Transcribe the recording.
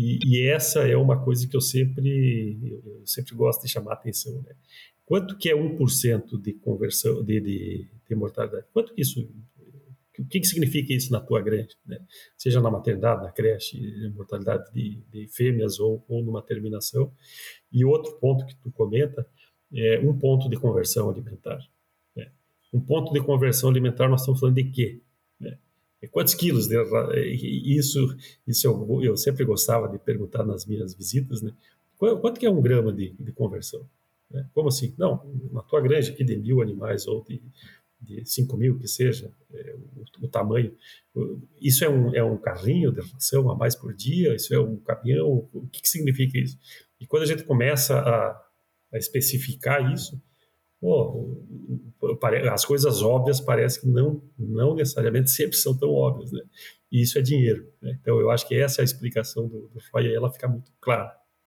E, e, essa é uma coisa que eu sempre, eu sempre gosto de chamar a atenção. Né? Quanto que é 1% de conversão, de, de, de mortalidade? Quanto que isso o que, que significa isso na tua grande, né? seja na maternidade, na creche, mortalidade de, de fêmeas ou, ou numa terminação. E outro ponto que tu comenta é um ponto de conversão alimentar. Né? Um ponto de conversão alimentar, nós estamos falando de quê? Né? É quantos quilos? Isso isso eu, eu, sempre gostava de perguntar nas minhas visitas, né? Quanto que é um grama de, de conversão? Né? Como assim? Não, na tua granja aqui de mil animais ou de de 5 mil, que seja, é, o, o, tamanho. Isso é um, é um carrinho de ração a mais por dia? Isso é um caminhão? O que, que significa isso? E quando a gente começa a, a especificar isso, as coisas óbvias parece que não, não necessariamente sempre são tão óbvias, né? E isso é dinheiro. Né? Então, eu acho que essa é a explicação do, do Freud, e ela fica muito clara.